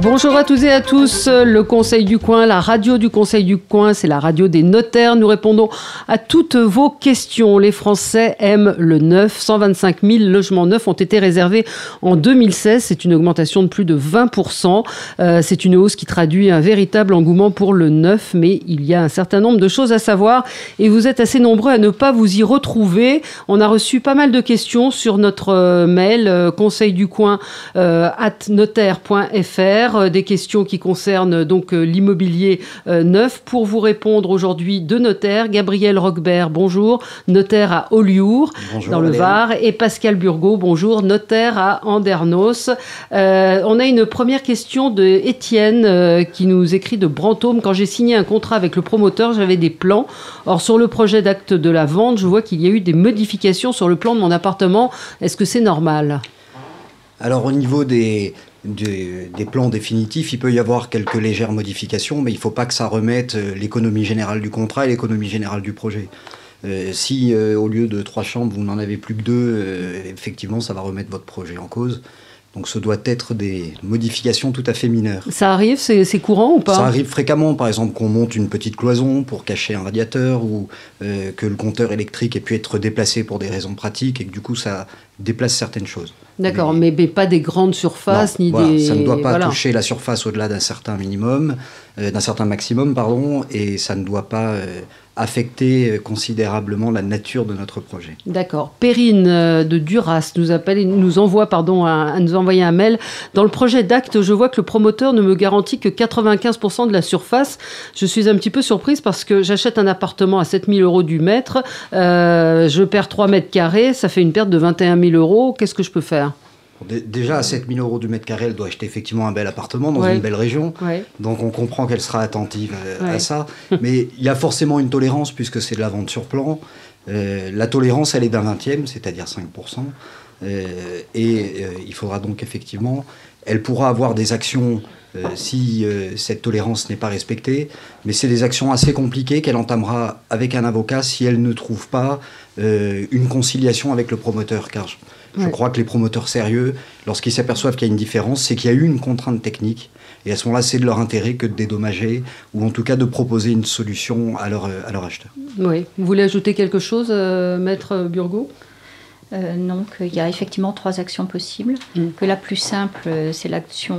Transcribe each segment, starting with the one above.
Bonjour à tous et à tous. Le Conseil du Coin, la radio du Conseil du Coin, c'est la radio des notaires. Nous répondons à toutes vos questions. Les Français aiment le neuf. 125 000 logements neufs ont été réservés en 2016. C'est une augmentation de plus de 20% euh, C'est une hausse qui traduit un véritable engouement pour le neuf, mais il y a un certain nombre de choses à savoir et vous êtes assez nombreux à ne pas vous y retrouver. On a reçu pas mal de questions sur notre euh, mail euh, conseil du euh, des questions qui concernent euh, donc euh, l'immobilier neuf. Pour vous répondre aujourd'hui, deux notaires, Gabriel Roquebert, bonjour, notaire à Oliour, dans le Var, et Pascal Burgot, bonjour, notaire à Andernos. on a une première question de Étienne qui nous écrit de Brantôme. Quand j'ai signé un contrat avec le promoteur, j'avais des plans. Or, sur le projet d'acte de la vente, je vois qu'il y a eu des modifications sur le plan de mon appartement. Est-ce que c'est normal? Alors au niveau des, des, plans définitifs, il peut y avoir quelques légères modifications, mais il ne faut pas que ça remette euh, l'économie générale du contrat et l'économie générale du projet. Euh, si euh, au lieu de trois chambres, vous n'en avez plus que deux, effectivement, ça va remettre votre projet en cause. Donc ce doit être des modifications tout à fait mineures. Ça arrive, c'est courant ou pas? Ça arrive fréquemment, par exemple qu'on monte une petite cloison pour cacher un radiateur ou que le compteur électrique ait pu être déplacé pour des raisons pratiques et que du coup ça déplace certaines choses. D'accord, mais, pas des grandes surfaces ni des. Ça ne doit pas toucher la surface au-delà d'un certain minimum, euh, d'un certain maximum, pardon, et ça ne doit pas euh, affecter euh, considérablement la nature de notre projet. D'accord. Perrine de Duras nous appelle et nous envoie, pardon, à, nous envoyer un mail. Dans le projet d'acte, je vois que le promoteur ne me garantit que 95% de la surface. Je suis un petit peu surprise parce que j'achète un appartement à 7000 euros du mètre, je perds 3 mètres carrés, ça fait une perte de 21 000 euros. Qu'est-ce que je peux faire? Déjà, à 7000 euros du mètre carré, elle doit acheter effectivement un bel appartement dans une belle région. Donc, on comprend qu'elle sera attentive à ça. Mais il y a forcément une tolérance puisque c'est de la vente sur plan. Euh, la tolérance, elle est d'un vingtième, c'est-à-dire 5%. Euh, et il faudra donc effectivement, elle pourra avoir des actions si cette tolérance n'est pas respectée, mais c'est des actions assez compliquées qu'elle entamera avec un avocat si elle ne trouve pas une conciliation avec le promoteur. Car je crois que les promoteurs sérieux, lorsqu'ils s'aperçoivent qu'il y a une différence, c'est qu'il y a eu une contrainte technique. Et à ce moment-là, c'est de leur intérêt que de dédommager, ou en tout cas de proposer une solution à leur, à leur acheteur. Oui. Vous voulez ajouter quelque chose, euh, Maître Burgot? Euh, non, qu'il y a effectivement trois actions possibles. Mm. Que la plus simple, euh, c'est l'action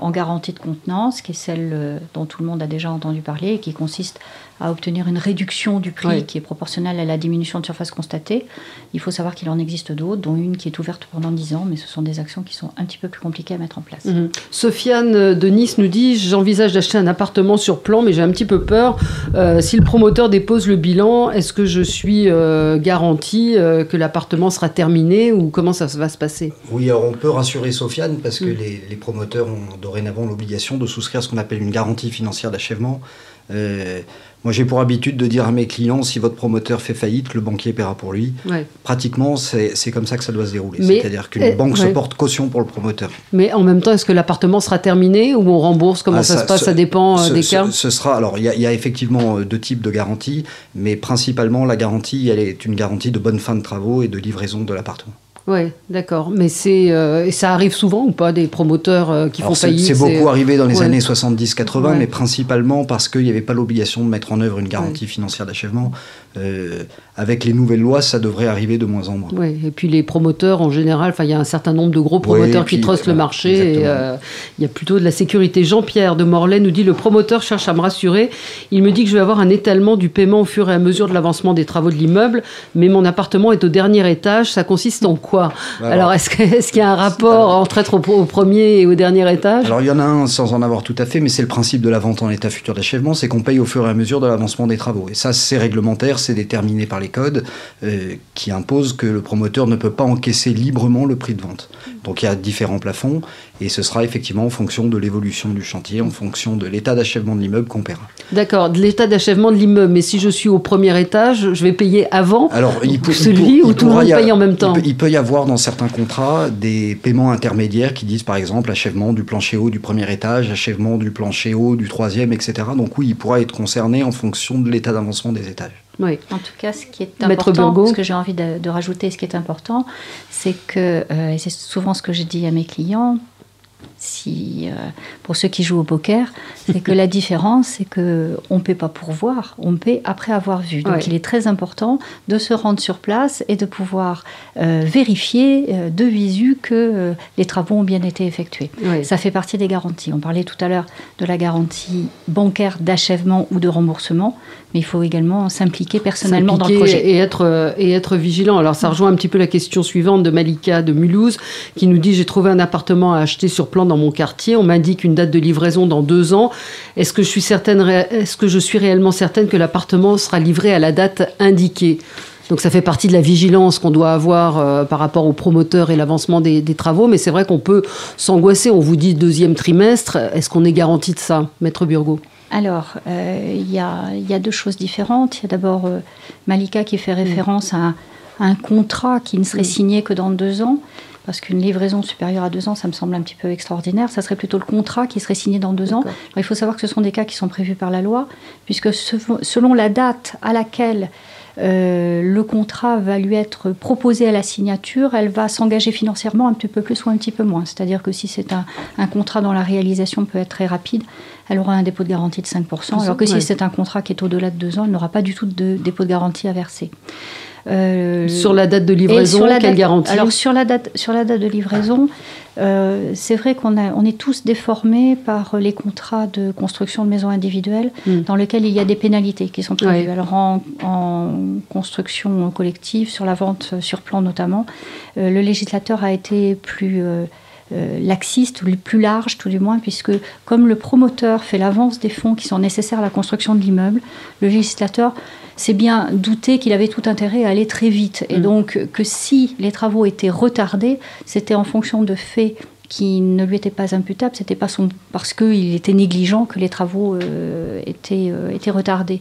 en garantie de contenance, qui est celle dont tout le monde a déjà entendu parler et qui consiste à obtenir une réduction du prix qui est proportionnelle à la diminution de surface constatée. Il faut savoir qu'il en existe d'autres, dont une qui est ouverte pendant 10 ans, mais ce sont des actions qui sont un petit peu plus compliquées à mettre en place. Mhm. Sofiane de Nice nous dit J'envisage d'acheter un appartement sur plan, mais j'ai un petit peu peur. Euh, si le promoteur dépose le bilan, est-ce que je suis euh, garanti euh, que l'appartement sera terminé ou comment ça va se passer? Oui, alors on peut rassurer Sofiane parce que mm. les, les promoteurs ont dorénavant l'obligation de souscrire ce qu'on appelle une garantie financière d'achèvement. Euh, moi, j'ai pour habitude de dire à mes clients, si votre promoteur fait faillite, le banquier paiera pour lui. Pratiquement, c'est comme ça que ça doit se dérouler. C'est-à-dire qu'une eh, banque se porte caution pour le promoteur. Mais en même temps, est-ce que l'appartement sera terminé ou on rembourse? Comment ah, ça, se passe? Ça dépend euh, des cas ce, sera, alors, il y, y, a effectivement euh, deux types de garanties, mais principalement, la garantie, elle est une garantie de bonne fin de travaux et de livraison de l'appartement. Oui, d'accord. Mais c'est euh, ça arrive souvent ou pas des promoteurs euh, qui font faillite C'est beaucoup arrivé dans les années 70-80, mais principalement parce qu'il n'y avait pas l'obligation de mettre en œuvre une garantie financière d'achèvement. Euh, avec les nouvelles lois, ça devrait arriver de moins en moins. Oui, et puis les promoteurs en général, il y a un certain nombre de gros promoteurs qui trustent le marché et il y a plutôt de la sécurité. Jean-Pierre de Morlaix nous dit le promoteur cherche à me rassurer. Il me dit que je vais avoir un étalement du paiement au fur et à mesure de l'avancement des travaux de l'immeuble, mais mon appartement est au dernier étage. Ça consiste en quoi? Alors, est-ce qu'il y a un rapport entre être au, premier et au dernier étage? Alors, il y en a un sans en avoir tout à fait, mais c'est le principe de la vente en état futur d'achèvement, c'est qu'on paye au fur et à mesure de l'avancement des travaux. Et ça, c'est réglementaire, c'est déterminé par les codes euh, qui imposent que le promoteur ne peut pas encaisser librement le prix de vente. Donc, il y a différents plafonds. Et ce sera effectivement en fonction de l'évolution du chantier, en fonction de l'état d'achèvement de l'immeuble qu'on paiera. D'accord, de l'état d'achèvement de l'immeuble. Mais si je suis au premier étage, je vais payer avant Alors, il peut, celui où tout le monde paye en même temps. Il peut, y avoir dans certains contrats des paiements intermédiaires qui disent par exemple achèvement du plancher haut du premier étage, achèvement du plancher haut du troisième, etc. Donc oui, il pourra être concerné en fonction de l'état d'avancement des étages. Oui. En tout cas, ce qui est important, ce que j'ai envie de, rajouter, ce qui est important, c'est que, euh, et c'est souvent ce que je dis à mes clients, si, euh, pour ceux qui jouent au poker, c'est que la différence, c'est que on paie pas pour voir, on paie après avoir vu. Donc il est très important de se rendre sur place et de pouvoir euh, vérifier euh, de visu que les travaux ont bien été effectués. Ça fait partie des garanties. On parlait tout à l'heure de la garantie bancaire d'achèvement ou de remboursement, mais il faut également s'impliquer personnellement dans le projet et être et être vigilant. Alors ça rejoint un petit peu la question suivante de Malika de Mulhouse qui nous dit j'ai trouvé un appartement à acheter sur plan dans mon quartier. On m'indique une date de livraison dans deux ans. Est-ce que je suis certaine, est-ce que je suis réellement certaine que l'appartement sera livré à la date indiquée? Donc ça fait partie de la vigilance qu'on doit avoir euh, par rapport aux promoteurs et l'avancement des, travaux, mais c'est vrai qu'on peut s'angoisser. On vous dit deuxième trimestre, est-ce qu'on est garanti de ça, Maître Burgot? Alors, euh, il y, a, deux choses différentes. Il y a d'abord euh, Malika qui fait référence à, un contrat qui ne serait signé que dans deux ans parce qu'une livraison supérieure à deux ans, ça me semble un petit peu extraordinaire. Ça serait plutôt le contrat qui serait signé dans deux ans. il faut savoir que ce sont des cas qui sont prévus par la loi, puisque selon la date à laquelle euh, le contrat va lui être proposé à la signature, elle va s'engager financièrement un petit peu plus ou un petit peu moins. C'est-à-dire que si c'est un, contrat dont la réalisation peut être très rapide, elle aura un dépôt de garantie de 5%, alors que si c'est un contrat qui est au-delà de deux ans, elle n'aura pas du tout de dépôt de garantie à verser. Euh, sur la date de livraison, quelle garantie Alors sur la date, sur la date de livraison, euh, c'est vrai qu'on on est tous déformés par les contrats de construction de maisons individuelles hmm. dans lesquels il y a des pénalités qui sont prévues. Alors en, construction collective, sur la vente sur plan notamment, euh, le législateur a été plus laxiste ou plus large tout du moins, puisque comme le promoteur fait l'avance des fonds qui sont nécessaires à la construction de l'immeuble, le législateur c'est bien douter qu'il avait tout intérêt à aller très vite. Et mm. donc que si les travaux étaient retardés, c'était en fonction de faits qui ne lui était pas imputable, c'était pas son, parce qu'il était négligent que les travaux euh, étaient, euh, étaient retardés.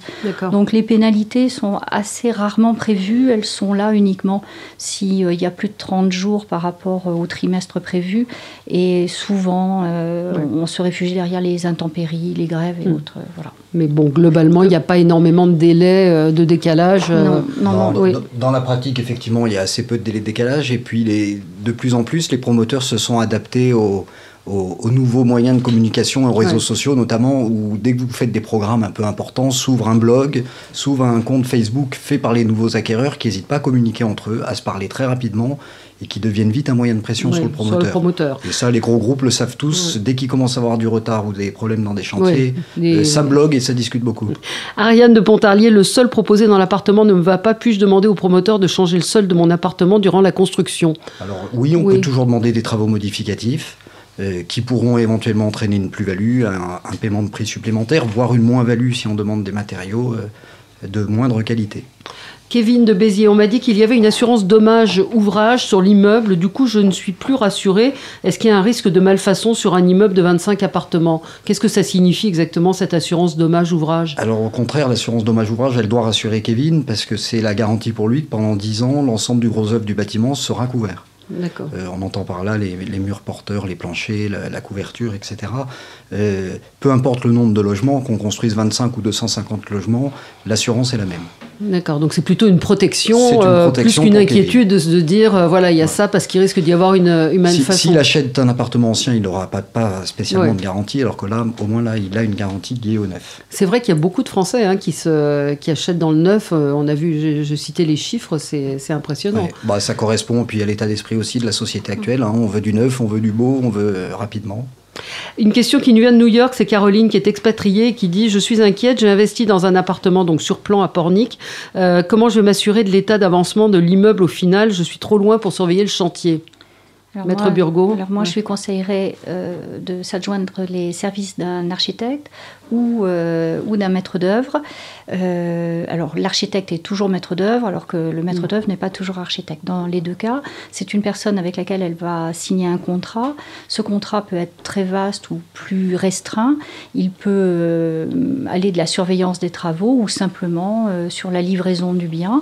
Donc les pénalités sont assez rarement prévues, elles sont là uniquement s'il euh, y a plus de 30 jours par rapport au trimestre prévu, et souvent on se réfugie derrière les intempéries, les grèves et hmm. autres. voilà. Mais bon, globalement, il n'y a pas énormément de délais de décalage. Non, non, non, dans, la pratique, effectivement, il y a assez peu de délais de décalage, et puis les, de plus en plus, les promoteurs se sont adaptés aux, nouveaux moyens de communication, aux réseaux sociaux notamment, où dès que vous faites des programmes un peu importants, s'ouvre un blog, s'ouvre un compte Facebook fait par les nouveaux acquéreurs qui n'hésitent pas à communiquer entre eux, à se parler très rapidement et qui deviennent vite un moyen de pression sur, le promoteur. Et ça, les gros groupes le savent tous. Dès qu'ils commencent à avoir du retard ou des problèmes dans des chantiers, euh, ça blogue et ça discute beaucoup. Ariane de Pontarlier, le sol proposé dans l'appartement ne me va pas. Puis-je demander au promoteur de changer le sol de mon appartement durant la construction? Alors oui, on peut toujours demander des travaux modificatifs. Euh, qui pourront éventuellement entraîner une plus-value, un, paiement de prix supplémentaire, voire une moins-value si on demande des matériaux euh, de moindre qualité. Kevin de Béziers, on m'a dit qu'il y avait une assurance dommage ouvrage sur l'immeuble. Du coup, je ne suis plus rassurée. Est-ce qu'il y a un risque de malfaçon sur un immeuble de 25 appartements? Qu'est-ce que ça signifie exactement cette assurance dommage ouvrage? Alors au contraire, l'assurance dommage ouvrage, elle doit rassurer Kevin parce que c'est la garantie pour lui que pendant 10 ans, l'ensemble du gros œuvre du bâtiment sera couvert. Euh, on entend par là les, murs porteurs, les planchers, la, couverture, etc. Euh, peu importe le nombre de logements, qu'on construise 25 ou 250 logements, l'assurance est la même. D'accord, donc c'est plutôt une protection, euh, plus qu'une inquiétude de, se dire, voilà, il y a ça parce qu'il risque d'y avoir une, une malfaçon. S'il achète un appartement ancien, il n'aura pas, pas spécialement de garantie, alors que là, au moins là, il a une garantie liée au neuf. C'est vrai qu'il y a beaucoup de Français hein, qui, se, qui achètent dans le neuf. on a vu, je, citais les chiffres, c'est impressionnant. Bah, ça correspond puis à l'état d'esprit aussi de la société actuelle. Hein. On veut du neuf, on veut du beau, on veut euh, rapidement. Une question qui nous vient de New York, c'est Caroline qui est expatriée et qui dit Je suis inquiète, j'ai investi dans un appartement donc sur plan à Pornic. Euh, comment je vais m'assurer de l'état d'avancement de l'immeuble au final? Je suis trop loin pour surveiller le chantier. Maître Burgot Alors moi, je lui conseillerais euh, de s'adjoindre les services d'un architecte ou, euh, ou d'un maître d'œuvre. Euh, alors l'architecte est toujours maître d'œuvre, alors que le maître mm. d'œuvre n'est pas toujours architecte. Dans les deux cas, c'est une personne avec laquelle elle va signer un contrat. Ce contrat peut être très vaste ou plus restreint. Il peut aller de la surveillance des travaux ou simplement sur la livraison du bien.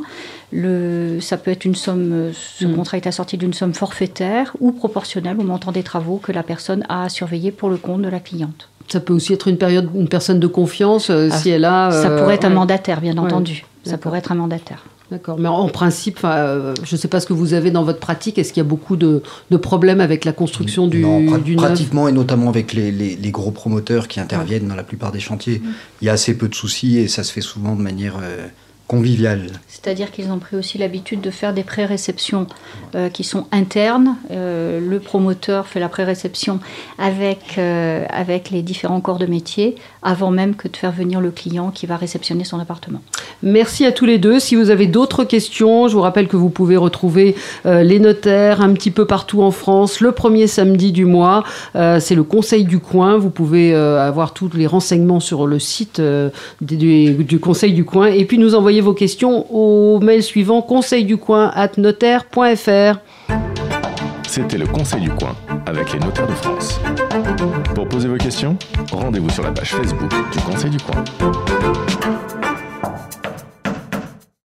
Le, ça peut être une somme, ce mm. contrat est assorti d'une somme forfaitaire ou proportionnelle au montant des travaux que la personne a à surveiller pour le compte de la cliente. Ça peut aussi être une, période, une personne de confiance euh, ah, si elle a. ça pourrait être un mandataire, bien entendu. Ça pourrait être un mandataire. D'accord, mais en principe, euh, je ne sais pas ce que vous avez dans votre pratique. Est-ce qu'il y a beaucoup de, problèmes avec la construction du, non, pratiquement, et notamment avec les, gros promoteurs qui interviennent dans la plupart des chantiers, mm. il y a assez peu de soucis et ça se fait souvent de manière euh, convivial. C'est-à-dire qu'ils ont pris aussi l'habitude de faire des pré-réceptions euh, qui sont internes. Euh, le promoteur fait la pré-réception avec, euh, avec les différents corps de métier avant même que de faire venir le client qui va réceptionner son appartement. Merci à tous les deux. Si vous avez d'autres questions, je vous rappelle que vous pouvez retrouver les notaires un petit peu partout en France le premier samedi du mois. C'est le Conseil du coin. Vous pouvez avoir tous les renseignements sur le site du, du Conseil du coin et puis nous envoyer vos questions au mail suivant conseil du coin at notaire.fr. C'était le Conseil du coin avec les notaires de France. Pour poser vos questions, rendez-vous sur la page Facebook du Conseil du coin.